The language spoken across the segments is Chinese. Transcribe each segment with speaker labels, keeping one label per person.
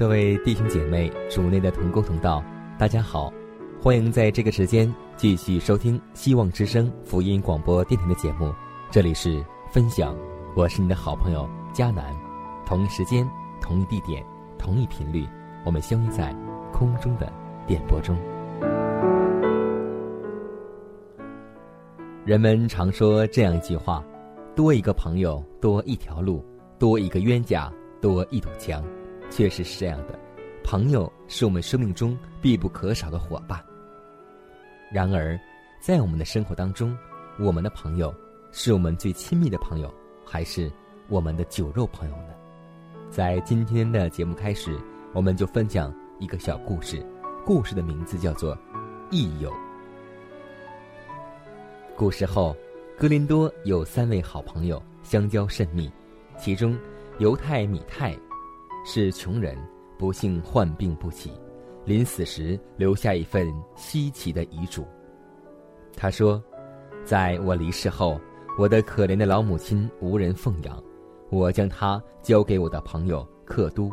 Speaker 1: 各位弟兄姐妹、主内的同工同道，大家好，欢迎在这个时间继续收听希望之声福音广播电台的节目。这里是分享，我是你的好朋友佳南。同一时间、同一地点、同一频率，我们相遇在空中的电波中。人们常说这样一句话：多一个朋友，多一条路；多一个冤家，多一堵墙。确实是这样的，朋友是我们生命中必不可少的伙伴。然而，在我们的生活当中，我们的朋友是我们最亲密的朋友，还是我们的酒肉朋友呢？在今天的节目开始，我们就分享一个小故事，故事的名字叫做《益友》。古时候，格林多有三位好朋友，相交甚密，其中犹太米泰。是穷人，不幸患病不起，临死时留下一份稀奇的遗嘱。他说：“在我离世后，我的可怜的老母亲无人奉养，我将她交给我的朋友克都，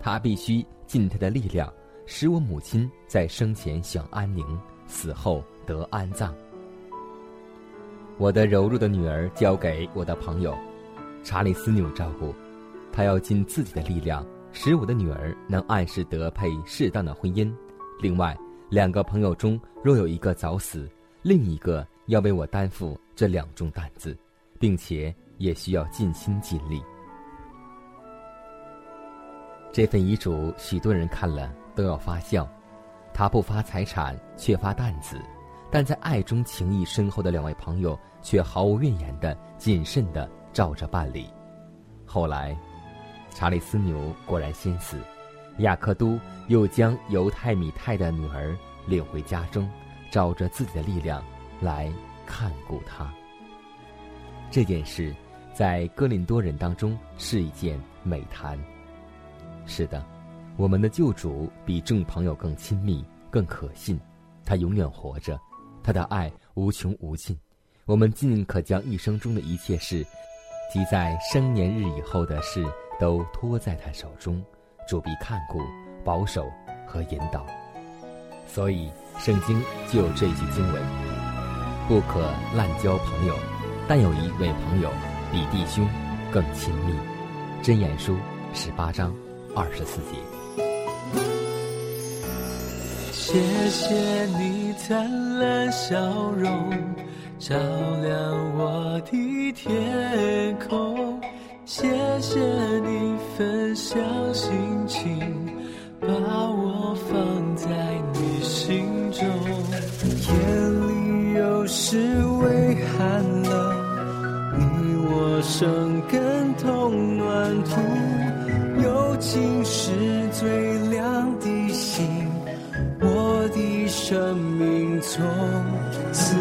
Speaker 1: 他必须尽他的力量，使我母亲在生前享安宁，死后得安葬。我的柔弱的女儿交给我的朋友查理斯纽照顾。”他要尽自己的力量，使我的女儿能按时得配适当的婚姻。另外，两个朋友中若有一个早死，另一个要为我担负这两重担子，并且也需要尽心尽力。这份遗嘱，许多人看了都要发笑。他不发财产，却发担子，但在爱中情谊深厚的两位朋友却毫无怨言的、谨慎的照着办理。后来。查理斯牛果然先死，雅克都又将犹太米泰的女儿领回家中，照着自己的力量来看顾他。这件事在哥林多人当中是一件美谈。是的，我们的救主比众朋友更亲密、更可信，他永远活着，他的爱无穷无尽。我们尽可将一生中的一切事，及在生年日以后的事。都托在他手中，主必看顾、保守和引导。所以，圣经就有这句经文：“不可滥交朋友，但有一位朋友比弟兄更亲密。”箴言书十八章二十四节。
Speaker 2: 谢谢你灿烂笑容，照亮我的天空。谢谢你分享心情，把我放在你心中。夜里有时微寒冷，你我生根同暖土。友情是最亮的星，我的生命从此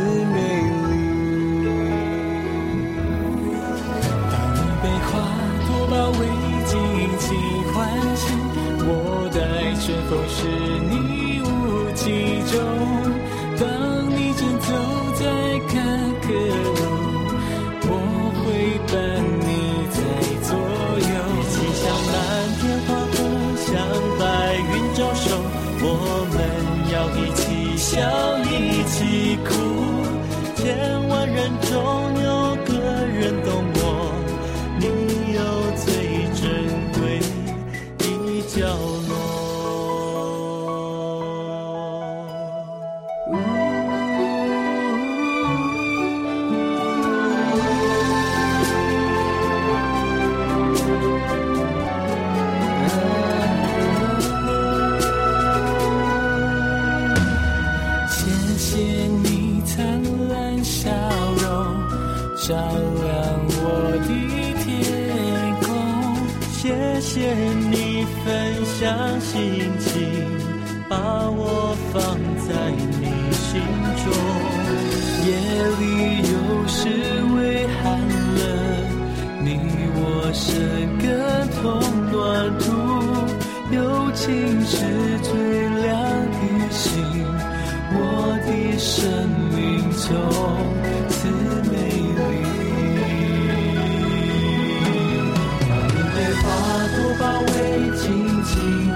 Speaker 2: 包围，紧紧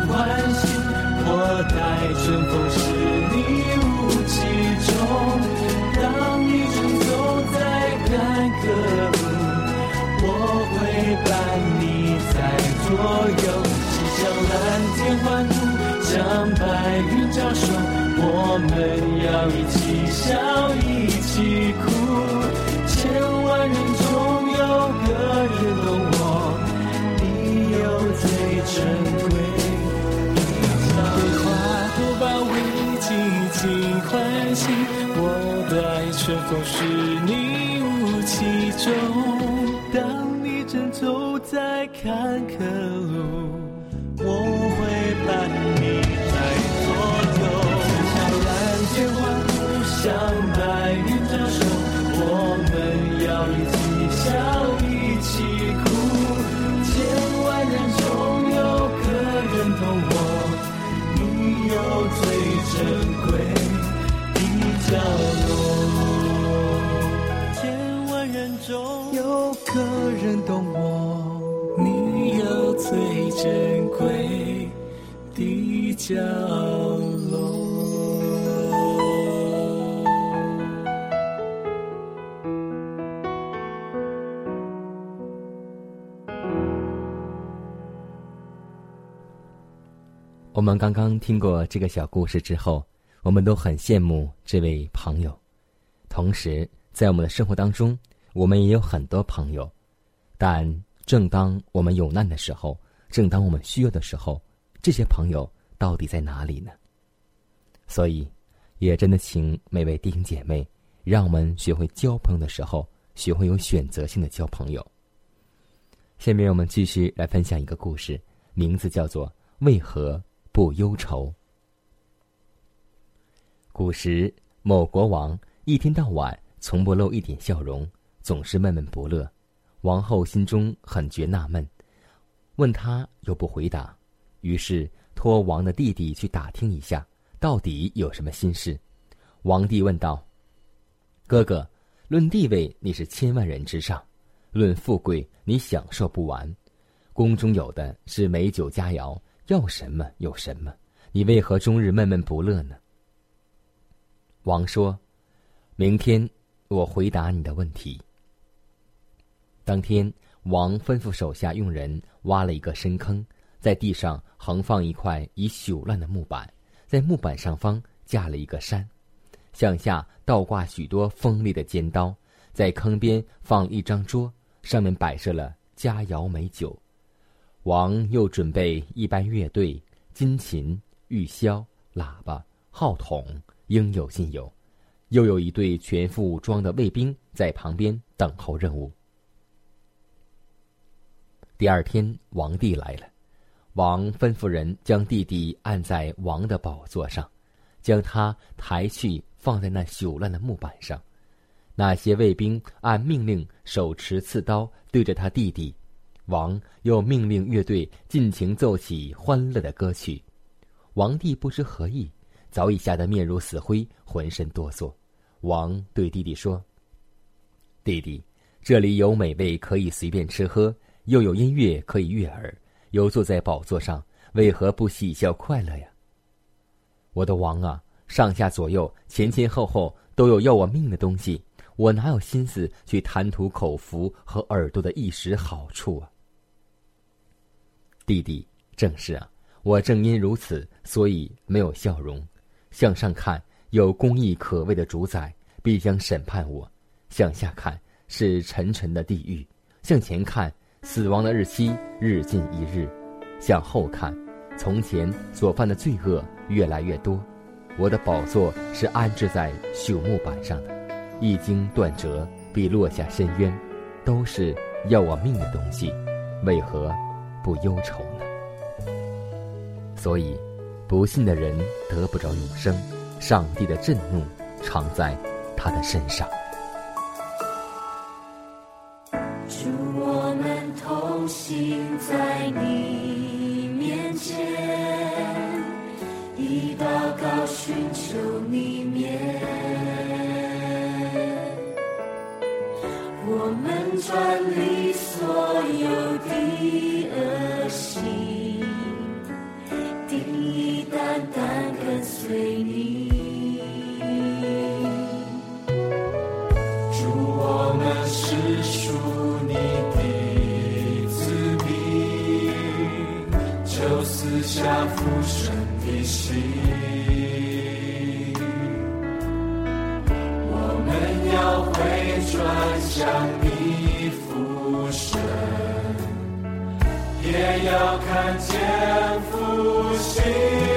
Speaker 2: 欢喜，我待春风十里雾气中。当你正走在坎坷路，我会伴你在左右。骑上蓝天欢呼，向白云招手，我们要一起笑，是否是你雾气中。当你正走在坎坷路，我会伴你在左右。向蓝天欢呼，向白云招手，我们要一起笑，一起哭。千万人中有个人懂我，你有最珍贵的角角落。
Speaker 1: 我们刚刚听过这个小故事之后，我们都很羡慕这位朋友。同时，在我们的生活当中，我们也有很多朋友，但正当我们有难的时候，正当我们需要的时候，这些朋友到底在哪里呢？所以，也真的请每位弟兄姐妹，让我们学会交朋友的时候，学会有选择性的交朋友。下面我们继续来分享一个故事，名字叫做《为何不忧愁》。古时某国王一天到晚从不露一点笑容，总是闷闷不乐。王后心中很觉纳闷，问他又不回答，于是托王的弟弟去打听一下，到底有什么心事。王帝问道：“哥哥，论地位你是千万人之上，论富贵你享受不完，宫中有的是美酒佳肴，要什么有什么，你为何终日闷闷不乐呢？”王说：“明天我回答你的问题。”当天，王吩咐手下用人挖了一个深坑，在地上横放一块已朽烂的木板，在木板上方架了一个山，向下倒挂许多锋利的尖刀，在坑边放一张桌，上面摆设了佳肴美酒。王又准备一班乐队、金琴、玉箫、喇叭、号筒，应有尽有，又有一队全副武装的卫兵在旁边等候任务。第二天，王帝来了，王吩咐人将弟弟按在王的宝座上，将他抬去放在那朽烂的木板上。那些卫兵按命令手持刺刀对着他弟弟，王又命令乐队尽情奏起欢乐的歌曲。王帝不知何意，早已吓得面如死灰，浑身哆嗦。王对弟弟说：“弟弟，这里有美味可以随便吃喝。”又有音乐可以悦耳，又坐在宝座上，为何不喜笑快乐呀？我的王啊，上下左右、前前后后都有要我命的东西，我哪有心思去贪图口福和耳朵的一时好处啊？弟弟，正是啊，我正因如此，所以没有笑容。向上看，有公义可畏的主宰必将审判我；向下看，是沉沉的地狱；向前看，死亡的日期日近一日。向后看从前所犯的罪恶越来越多我的宝座是安置在朽木板上的一经断折必落下深渊都是要我命的东西为何不忧愁呢？所以不信的人得不着永生上帝的震怒常在他的身上。
Speaker 3: 心在你面前，以祷告寻求你面。我们转离。
Speaker 2: 向你俯身，也要看见复兴。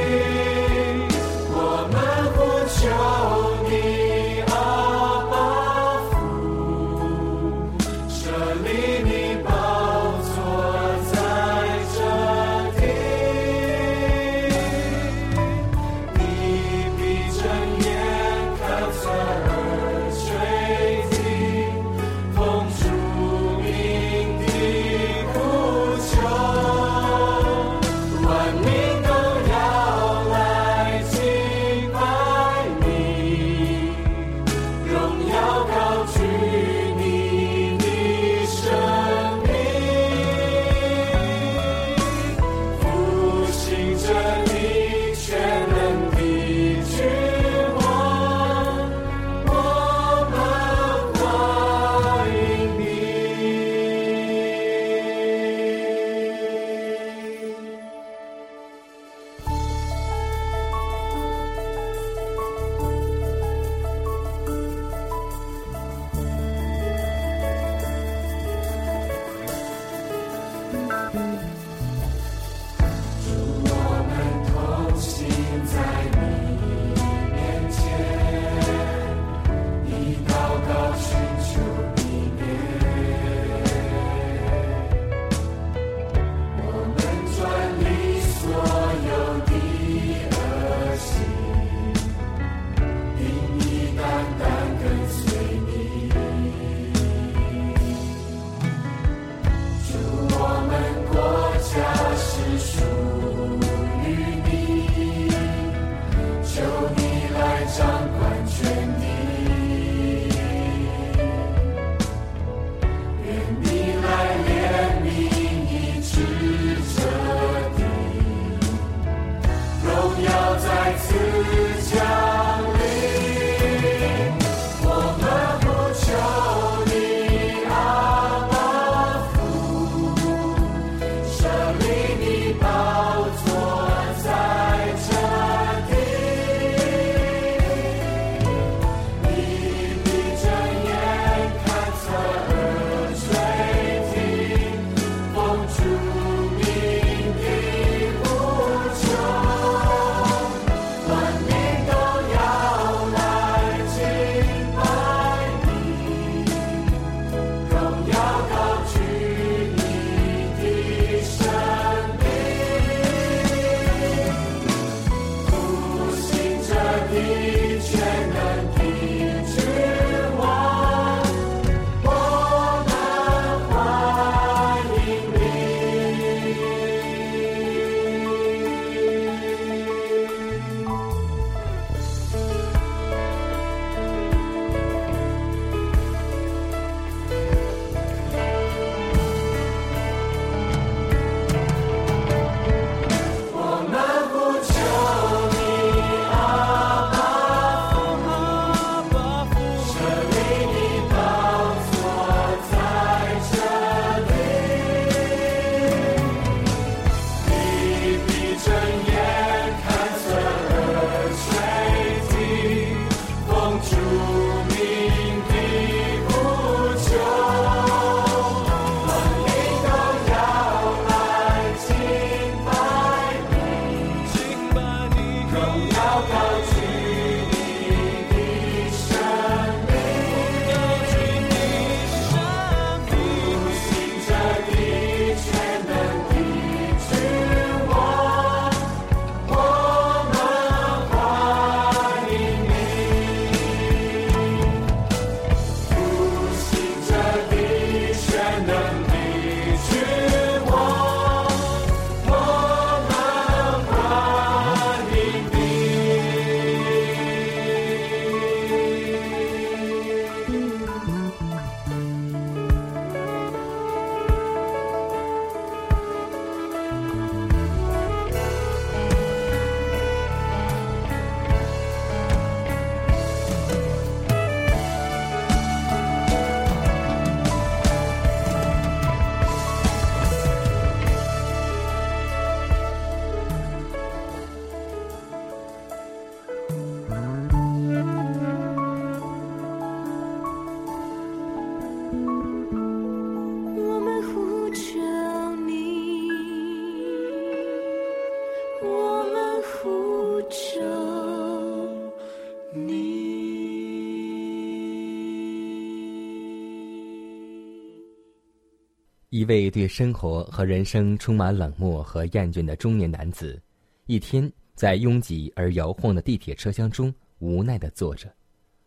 Speaker 2: 一
Speaker 1: 位对生活和人生充满冷漠和厌倦的中年男子，一天在拥挤而摇晃的地铁车厢中无奈地坐着。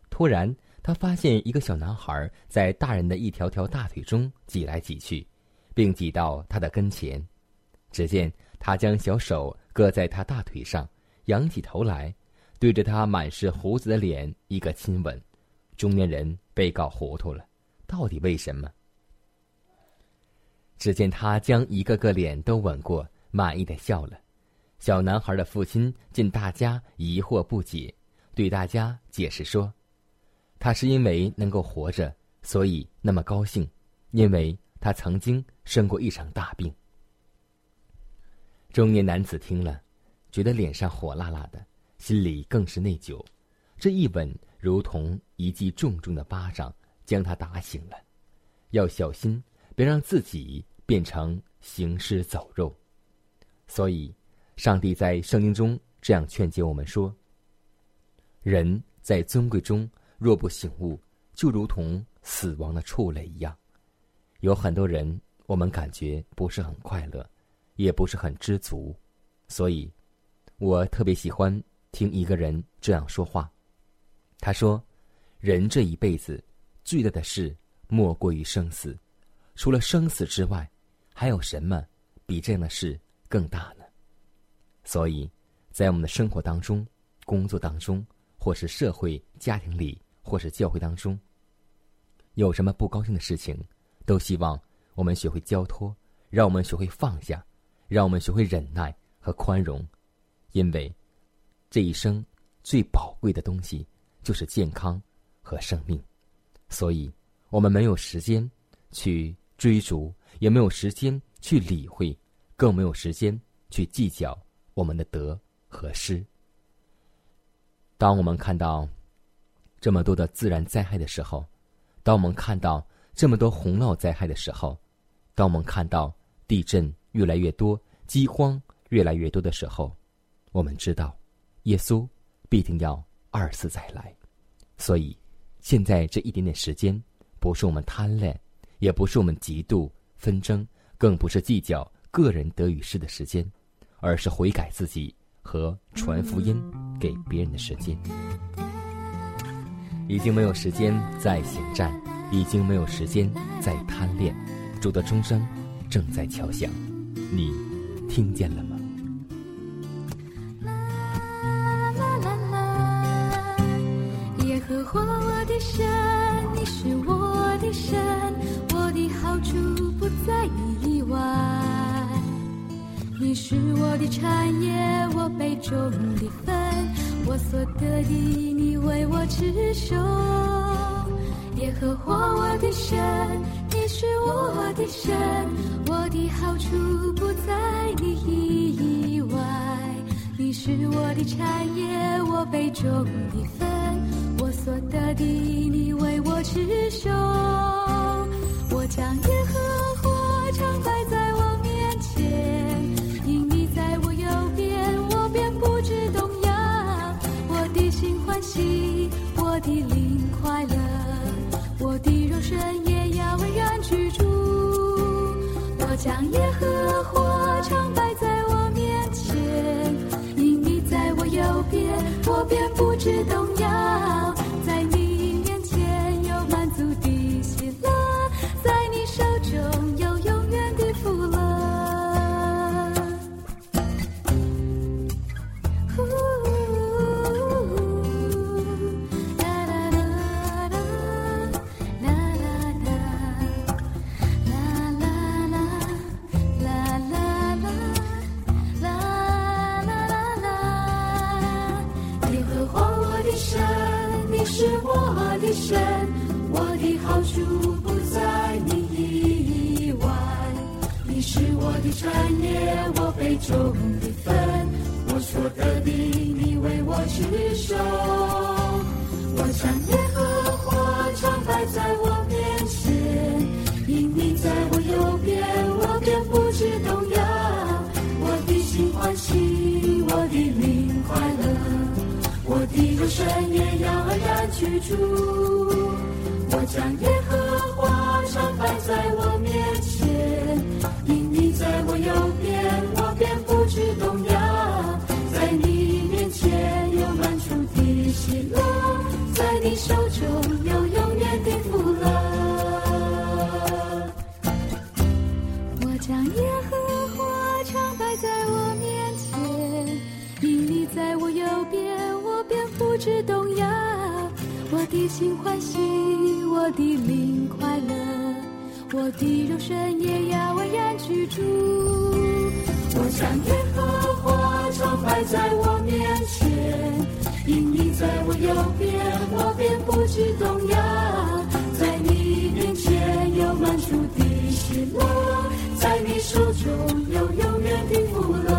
Speaker 1: 突然，他发现一个小男孩在大人的一条条大腿中挤来挤去，并挤到他的跟前。只见他将小手搁在他大腿上，仰起头来，对着他满是胡子的脸一个亲吻。中年人被搞糊涂了，到底为什么？只见他将一个个脸都吻过，满意的笑了。小男孩的父亲见大家疑惑不解，对大家解释说：“他是因为能够活着，所以那么高兴，因为他曾经生过一场大病。”中年男子听了，觉得脸上火辣辣的，心里更是内疚。这一吻如同一记重重的巴掌，将他打醒了。要小心，别让自己。变成行尸走肉，所以，上帝在圣经中这样劝诫我们说：人在尊贵中若不醒悟，就如同死亡的畜类一样。有很多人，我们感觉不是很快乐，也不是很知足，所以，我特别喜欢听一个人这样说话。他说：“人这一辈子最大的事，莫过于生死，除了生死之外。”还有什么比这样的事更大呢？所以，在我们的生活当中、工作当中，或是社会、家庭里，或是教会当中，有什么不高兴的事情，都希望我们学会交托，让我们学会放下，让我们学会忍耐和宽容，因为这一生最宝贵的东西就是健康和生命，所以我们没有时间去追逐。也没有时间去理会，更没有时间去计较我们的得和失。当我们看到这么多的自然灾害的时候，当我们看到这么多洪涝灾害的时候，当我们看到地震越来越多、饥荒越来越多的时候，我们知道，耶稣必定要二次再来。所以，现在这一点点时间，不是我们贪恋，也不是我们嫉妒。纷争更不是计较个人得与失的时间，而是悔改自己和传福音给别人的时间。已经没有时间再行战，已经没有时间再贪恋。主的钟声正在敲响，你听见了吗？
Speaker 3: 中的分，我所得的你为我持守。耶和华我的神，你是我的神，我的好处不在你以外，你是我的产业，我杯中的分，我的灵快乐，中的分，我所得的，你为我取收。我将耶和华常摆在我面前，因你在我右边，我便不知动摇。我的心欢喜，我的灵快乐，我的肉身也要安然居住。我将耶和华常摆在我面便不动摇。我的心欢喜，我的灵快乐，我的肉身也要安然居住。我将耶和华常摆在我面前，因你在我右边，我便不知动摇。在你面前有满足的喜乐，在你手中有永远的福乐。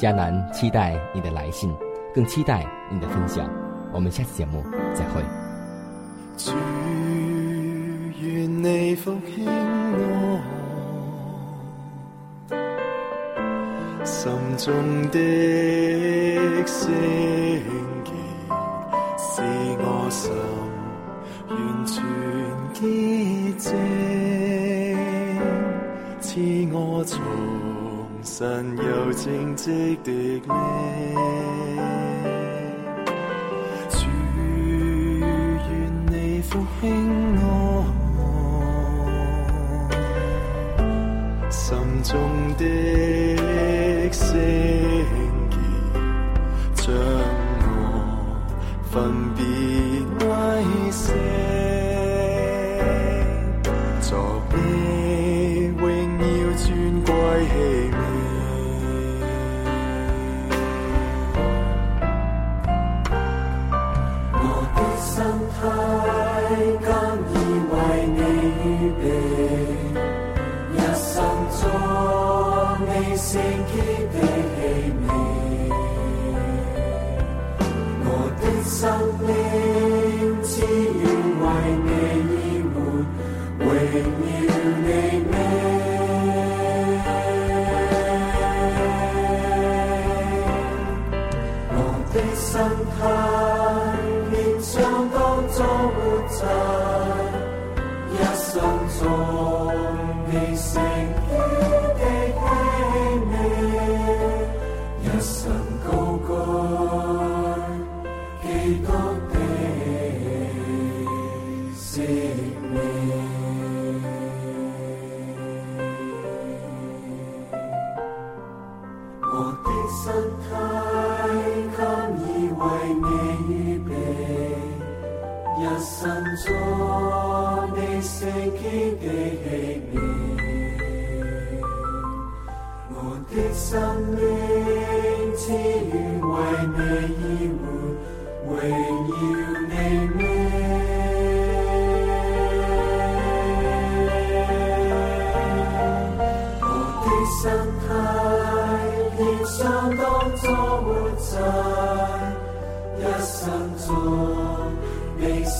Speaker 1: 迦南期待你的来信，更期待你的分享。我们下次节目再会。
Speaker 2: 主願你復興我心中的聖潔，使我心完全潔淨，賜我重神有荆棘的你。主愿你复兴我。心。
Speaker 4: 態荣耀你名。我的身體連相當作活在，一生中你聖